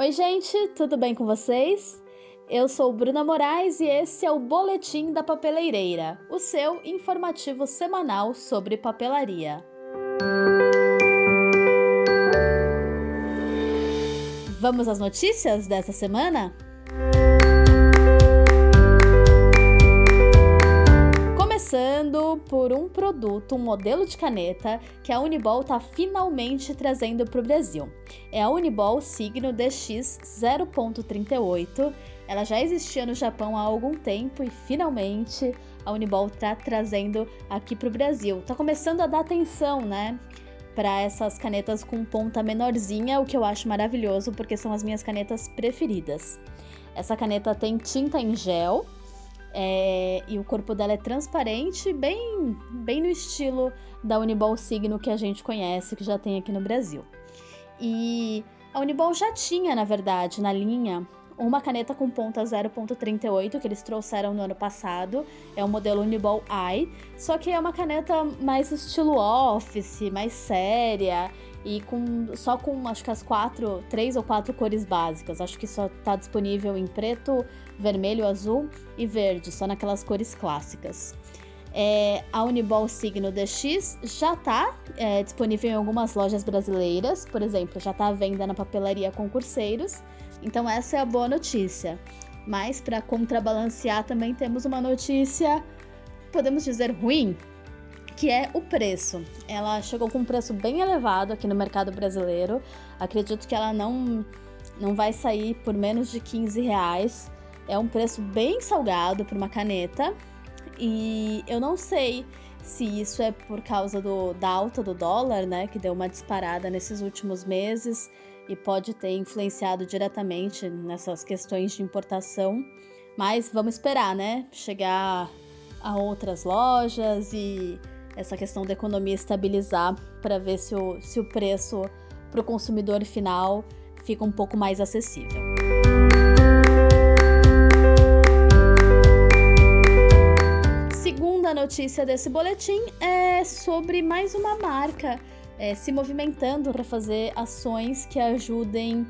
Oi, gente, tudo bem com vocês? Eu sou Bruna Moraes e esse é o Boletim da Papeleireira, o seu informativo semanal sobre papelaria. Vamos às notícias dessa semana? Produto, um modelo de caneta que a Unibol está finalmente trazendo para o Brasil. É a Unibol Signo DX 0.38. Ela já existia no Japão há algum tempo e finalmente a Unibol está trazendo aqui para o Brasil. Está começando a dar atenção, né? Para essas canetas com ponta menorzinha, o que eu acho maravilhoso porque são as minhas canetas preferidas. Essa caneta tem tinta em gel, é, e o corpo dela é transparente, bem, bem no estilo da Uniball Signo que a gente conhece, que já tem aqui no Brasil. E a Uniball já tinha, na verdade, na linha, uma caneta com ponta 0.38 que eles trouxeram no ano passado. É o modelo Uniball Eye, só que é uma caneta mais estilo office, mais séria e com só com acho que as quatro, três ou quatro cores básicas. Acho que só está disponível em preto, vermelho, azul e verde, só naquelas cores clássicas. É, a Uniball Signo DX já está é, disponível em algumas lojas brasileiras, por exemplo, já está à venda na papelaria Concurseiros. Então essa é a boa notícia. Mas para contrabalancear também temos uma notícia, podemos dizer ruim, que é o preço. Ela chegou com um preço bem elevado aqui no mercado brasileiro. Acredito que ela não, não vai sair por menos de 15 reais. É um preço bem salgado para uma caneta. E eu não sei se isso é por causa do, da alta do dólar, né? Que deu uma disparada nesses últimos meses e pode ter influenciado diretamente nessas questões de importação. Mas vamos esperar, né? Chegar a outras lojas e essa questão da economia estabilizar para ver se o, se o preço para o consumidor final fica um pouco mais acessível. Notícia desse boletim é sobre mais uma marca é, se movimentando para fazer ações que ajudem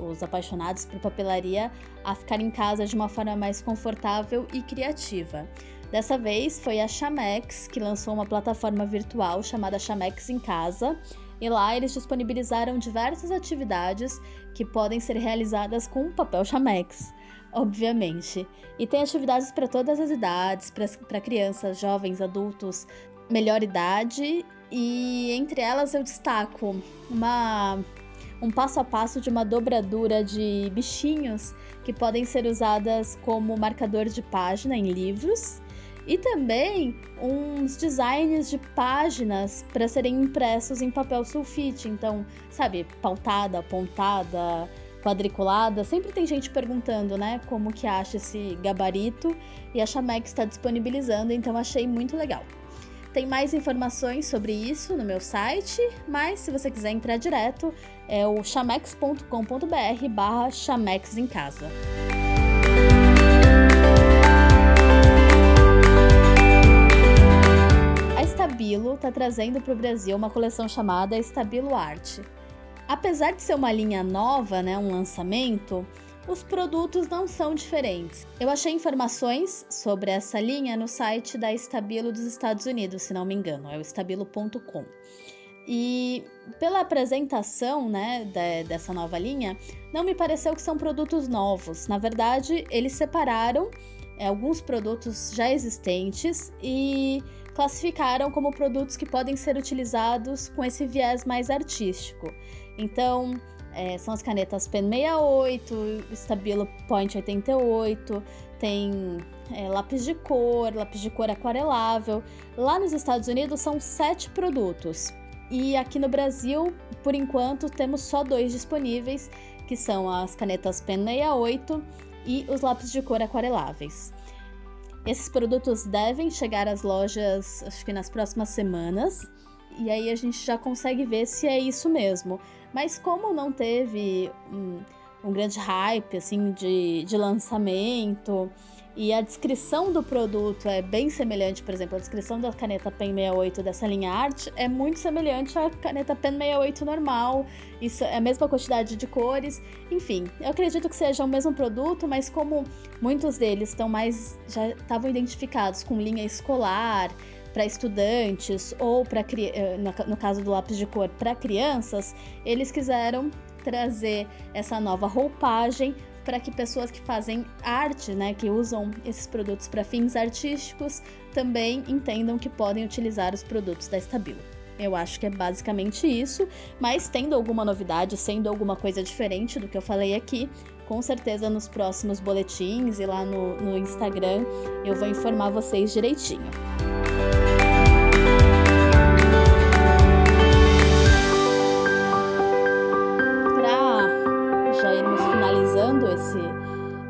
os apaixonados por papelaria a ficar em casa de uma forma mais confortável e criativa. Dessa vez foi a Chamex que lançou uma plataforma virtual chamada Chamex em Casa, e lá eles disponibilizaram diversas atividades que podem ser realizadas com papel Chamex, obviamente. E tem atividades para todas as idades, para crianças, jovens, adultos, melhor idade, e entre elas eu destaco uma um passo a passo de uma dobradura de bichinhos que podem ser usadas como marcador de página em livros e também uns designs de páginas para serem impressos em papel sulfite. Então, sabe, pautada, pontada, quadriculada. Sempre tem gente perguntando, né, como que acha esse gabarito e a Chamex está disponibilizando, então achei muito legal. Tem mais informações sobre isso no meu site, mas se você quiser entrar direto, é o chamex.com.br barra chamex em casa. Stabilo está trazendo para o Brasil uma coleção chamada Stabilo Art. Apesar de ser uma linha nova, né, um lançamento, os produtos não são diferentes. Eu achei informações sobre essa linha no site da Stabilo dos Estados Unidos, se não me engano, é o stabilo.com. E pela apresentação né, de, dessa nova linha, não me pareceu que são produtos novos. Na verdade, eles separaram é, alguns produtos já existentes e classificaram como produtos que podem ser utilizados com esse viés mais artístico. Então, é, são as canetas Pen 68, Stabilo Point 88, tem é, lápis de cor, lápis de cor aquarelável. Lá nos Estados Unidos são sete produtos. E aqui no Brasil, por enquanto, temos só dois disponíveis, que são as canetas Pen 68 e os lápis de cor aquareláveis. Esses produtos devem chegar às lojas, acho que nas próximas semanas, e aí a gente já consegue ver se é isso mesmo. Mas como não teve um, um grande hype assim de, de lançamento e a descrição do produto é bem semelhante, por exemplo, a descrição da caneta Pen 68 dessa linha Art é muito semelhante à caneta Pen 68 normal, isso é a mesma quantidade de cores, enfim, eu acredito que seja o mesmo produto, mas como muitos deles estão mais já estavam identificados com linha escolar, para estudantes ou para eh, no caso do lápis de cor para crianças, eles quiseram trazer essa nova roupagem para que pessoas que fazem arte, né, que usam esses produtos para fins artísticos, também entendam que podem utilizar os produtos da Stabilo. Eu acho que é basicamente isso, mas tendo alguma novidade, sendo alguma coisa diferente do que eu falei aqui, com certeza nos próximos boletins e lá no, no Instagram eu vou informar vocês direitinho.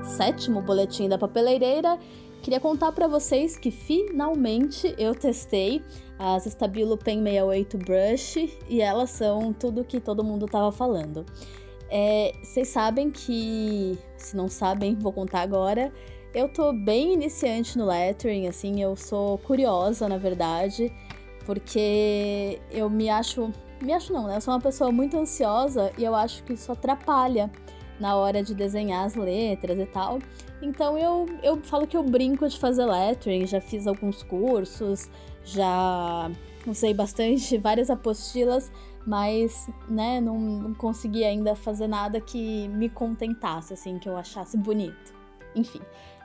Sétimo boletim da papeleireira, queria contar para vocês que finalmente eu testei as Stabilo Pen 68 Brush e elas são tudo que todo mundo tava falando. É, vocês sabem que, se não sabem, vou contar agora. Eu tô bem iniciante no lettering, assim, eu sou curiosa, na verdade, porque eu me acho, me acho não, né? Eu sou uma pessoa muito ansiosa e eu acho que isso atrapalha na hora de desenhar as letras e tal. Então eu, eu falo que eu brinco de fazer lettering, já fiz alguns cursos, já usei bastante várias apostilas, mas né, não, não consegui ainda fazer nada que me contentasse, assim, que eu achasse bonito. Enfim,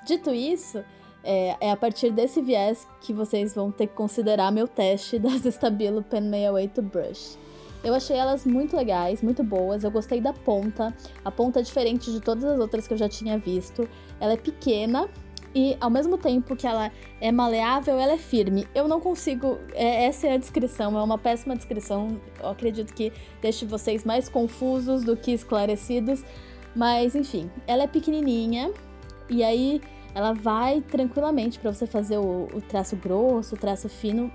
dito isso, é, é, a partir desse viés que vocês vão ter que considerar meu teste das Stabilo Pen 68 Brush. Eu achei elas muito legais, muito boas. Eu gostei da ponta. A ponta é diferente de todas as outras que eu já tinha visto. Ela é pequena e ao mesmo tempo que ela é maleável, ela é firme. Eu não consigo. É, essa é a descrição, é uma péssima descrição. Eu acredito que deixe vocês mais confusos do que esclarecidos. Mas enfim, ela é pequenininha e aí ela vai tranquilamente para você fazer o, o traço grosso, o traço fino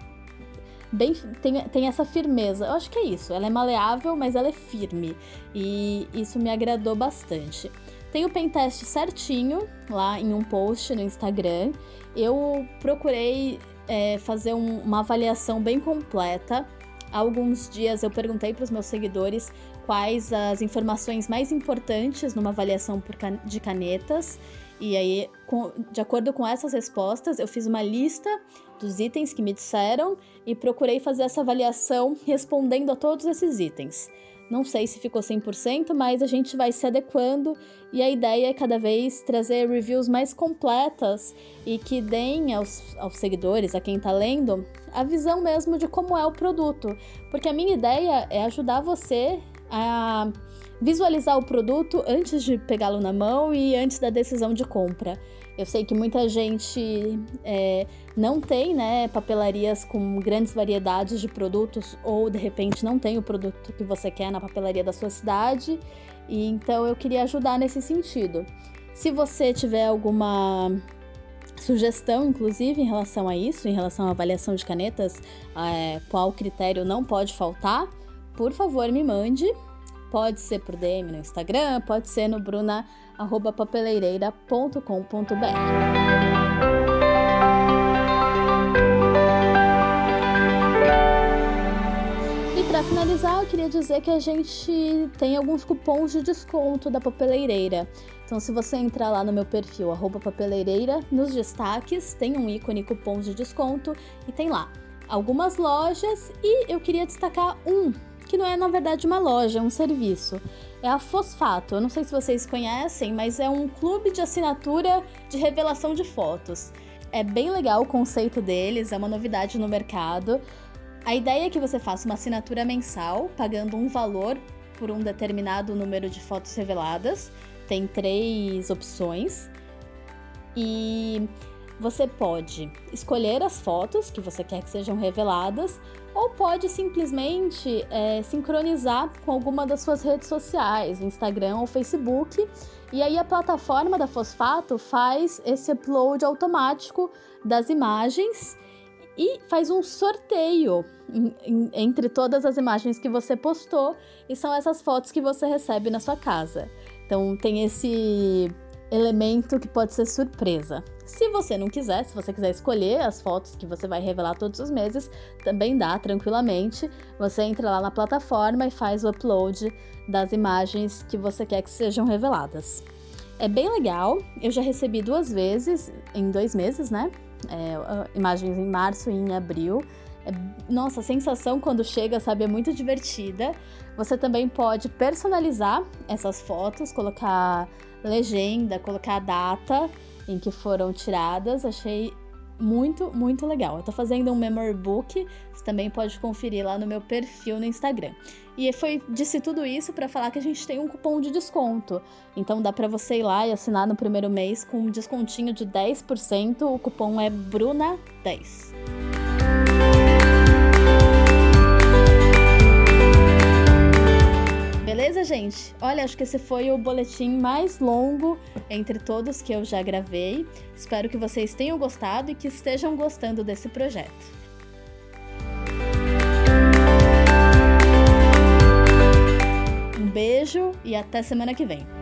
bem tem, tem essa firmeza. Eu acho que é isso. Ela é maleável, mas ela é firme. E isso me agradou bastante. Tem o pentest certinho lá em um post no Instagram. Eu procurei é, fazer um, uma avaliação bem completa. Há alguns dias eu perguntei para os meus seguidores quais as informações mais importantes numa avaliação de canetas. E aí, com, de acordo com essas respostas, eu fiz uma lista dos itens que me disseram e procurei fazer essa avaliação respondendo a todos esses itens. Não sei se ficou 100%, mas a gente vai se adequando e a ideia é cada vez trazer reviews mais completas e que deem aos, aos seguidores, a quem está lendo, a visão mesmo de como é o produto. Porque a minha ideia é ajudar você a visualizar o produto antes de pegá-lo na mão e antes da decisão de compra. Eu sei que muita gente é, não tem né, papelarias com grandes variedades de produtos ou de repente não tem o produto que você quer na papelaria da sua cidade, e então eu queria ajudar nesse sentido. Se você tiver alguma sugestão, inclusive, em relação a isso, em relação à avaliação de canetas, é, qual critério não pode faltar, por favor me mande. Pode ser por DM no Instagram, pode ser no bruna.papeleireira.com.br. Para finalizar, eu queria dizer que a gente tem alguns cupons de desconto da Papeleireira. Então, se você entrar lá no meu perfil, papeleireira, nos destaques, tem um ícone cupons de desconto e tem lá algumas lojas e eu queria destacar um que não é na verdade uma loja, é um serviço. É a Fosfato. Eu não sei se vocês conhecem, mas é um clube de assinatura de revelação de fotos. É bem legal o conceito deles, é uma novidade no mercado. A ideia é que você faça uma assinatura mensal, pagando um valor por um determinado número de fotos reveladas. Tem três opções. E você pode escolher as fotos que você quer que sejam reveladas ou pode simplesmente é, sincronizar com alguma das suas redes sociais, Instagram ou Facebook, e aí a plataforma da Fosfato faz esse upload automático das imagens e faz um sorteio entre todas as imagens que você postou, e são essas fotos que você recebe na sua casa. Então tem esse elemento que pode ser surpresa. Se você não quiser, se você quiser escolher as fotos que você vai revelar todos os meses, também dá tranquilamente. Você entra lá na plataforma e faz o upload das imagens que você quer que sejam reveladas. É bem legal, eu já recebi duas vezes em dois meses, né? É, imagens em março e em abril. É, nossa, a sensação quando chega, sabe, é muito divertida. Você também pode personalizar essas fotos, colocar legenda, colocar a data em que foram tiradas. Achei muito, muito legal. Eu tô fazendo um memory book, você também pode conferir lá no meu perfil no Instagram. E foi disse tudo isso para falar que a gente tem um cupom de desconto. Então dá para você ir lá e assinar no primeiro mês com um descontinho de 10%. O cupom é Bruna10. Gente? Olha, acho que esse foi o boletim mais longo entre todos que eu já gravei. Espero que vocês tenham gostado e que estejam gostando desse projeto. Um beijo e até semana que vem.